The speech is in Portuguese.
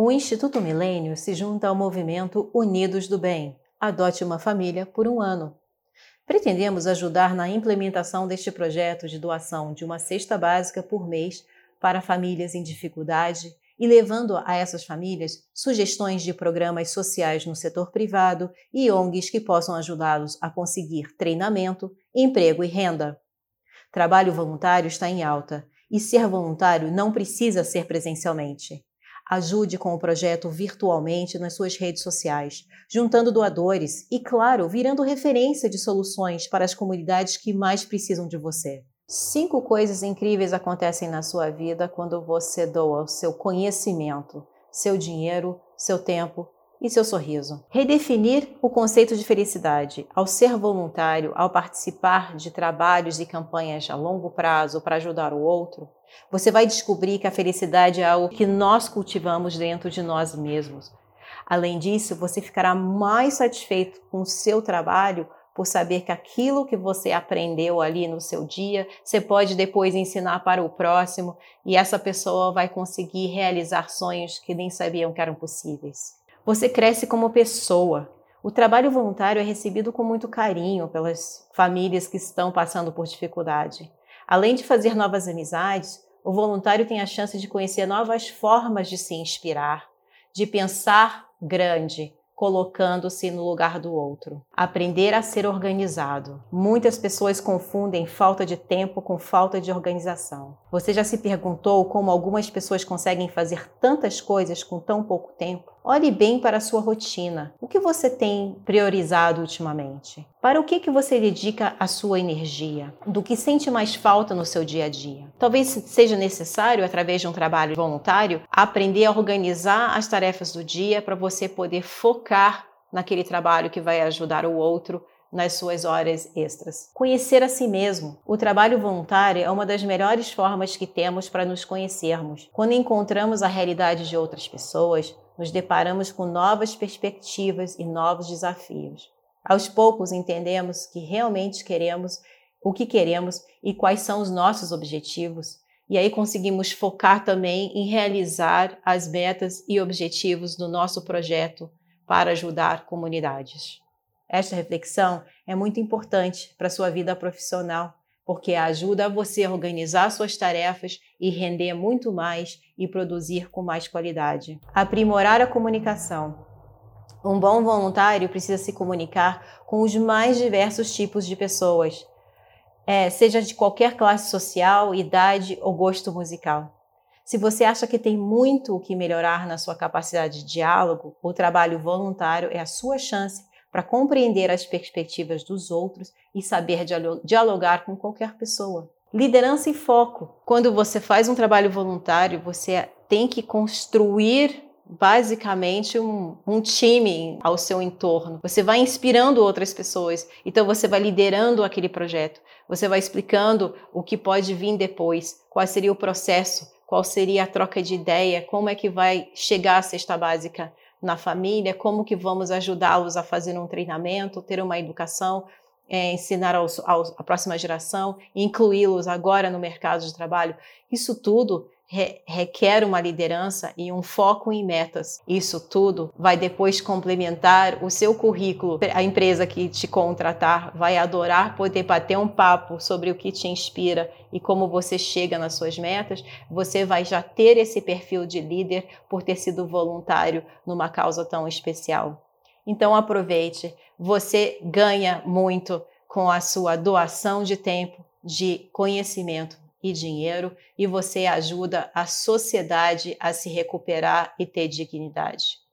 O Instituto Milênio se junta ao movimento Unidos do Bem. Adote uma família por um ano. Pretendemos ajudar na implementação deste projeto de doação de uma cesta básica por mês para famílias em dificuldade e levando a essas famílias sugestões de programas sociais no setor privado e ONGs que possam ajudá-los a conseguir treinamento, emprego e renda. Trabalho voluntário está em alta e ser voluntário não precisa ser presencialmente. Ajude com o projeto virtualmente nas suas redes sociais, juntando doadores e, claro, virando referência de soluções para as comunidades que mais precisam de você. Cinco coisas incríveis acontecem na sua vida quando você doa o seu conhecimento, seu dinheiro, seu tempo e seu sorriso. Redefinir o conceito de felicidade. Ao ser voluntário, ao participar de trabalhos e campanhas a longo prazo para ajudar o outro, você vai descobrir que a felicidade é algo que nós cultivamos dentro de nós mesmos. Além disso, você ficará mais satisfeito com o seu trabalho por saber que aquilo que você aprendeu ali no seu dia, você pode depois ensinar para o próximo e essa pessoa vai conseguir realizar sonhos que nem sabiam que eram possíveis. Você cresce como pessoa. O trabalho voluntário é recebido com muito carinho pelas famílias que estão passando por dificuldade. Além de fazer novas amizades, o voluntário tem a chance de conhecer novas formas de se inspirar, de pensar grande, colocando-se no lugar do outro. Aprender a ser organizado. Muitas pessoas confundem falta de tempo com falta de organização. Você já se perguntou como algumas pessoas conseguem fazer tantas coisas com tão pouco tempo? Olhe bem para a sua rotina. O que você tem priorizado ultimamente? Para o que, que você dedica a sua energia? Do que sente mais falta no seu dia a dia? Talvez seja necessário, através de um trabalho voluntário, aprender a organizar as tarefas do dia para você poder focar naquele trabalho que vai ajudar o outro nas suas horas extras. Conhecer a si mesmo. O trabalho voluntário é uma das melhores formas que temos para nos conhecermos. Quando encontramos a realidade de outras pessoas, nos deparamos com novas perspectivas e novos desafios. Aos poucos entendemos que realmente queremos, o que queremos e quais são os nossos objetivos. E aí conseguimos focar também em realizar as metas e objetivos do nosso projeto para ajudar comunidades. Esta reflexão é muito importante para sua vida profissional porque ajuda você a organizar suas tarefas e render muito mais e produzir com mais qualidade. Aprimorar a comunicação. Um bom voluntário precisa se comunicar com os mais diversos tipos de pessoas, é, seja de qualquer classe social, idade ou gosto musical. Se você acha que tem muito o que melhorar na sua capacidade de diálogo, o trabalho voluntário é a sua chance para compreender as perspectivas dos outros e saber dialogar com qualquer pessoa. Liderança e foco. Quando você faz um trabalho voluntário, você tem que construir basicamente um, um, time ao seu entorno. Você vai inspirando outras pessoas, então você vai liderando aquele projeto. Você vai explicando o que pode vir depois, qual seria o processo, qual seria a troca de ideia, como é que vai chegar a cesta básica na família, como que vamos ajudá-los a fazer um treinamento, ter uma educação, é, ensinar aos, aos, a próxima geração, incluí-los agora no mercado de trabalho. Isso tudo re requer uma liderança e um foco em metas. Isso tudo vai depois complementar o seu currículo. A empresa que te contratar vai adorar poder bater um papo sobre o que te inspira e como você chega nas suas metas. Você vai já ter esse perfil de líder por ter sido voluntário numa causa tão especial. Então aproveite, você ganha muito com a sua doação de tempo, de conhecimento e dinheiro e você ajuda a sociedade a se recuperar e ter dignidade.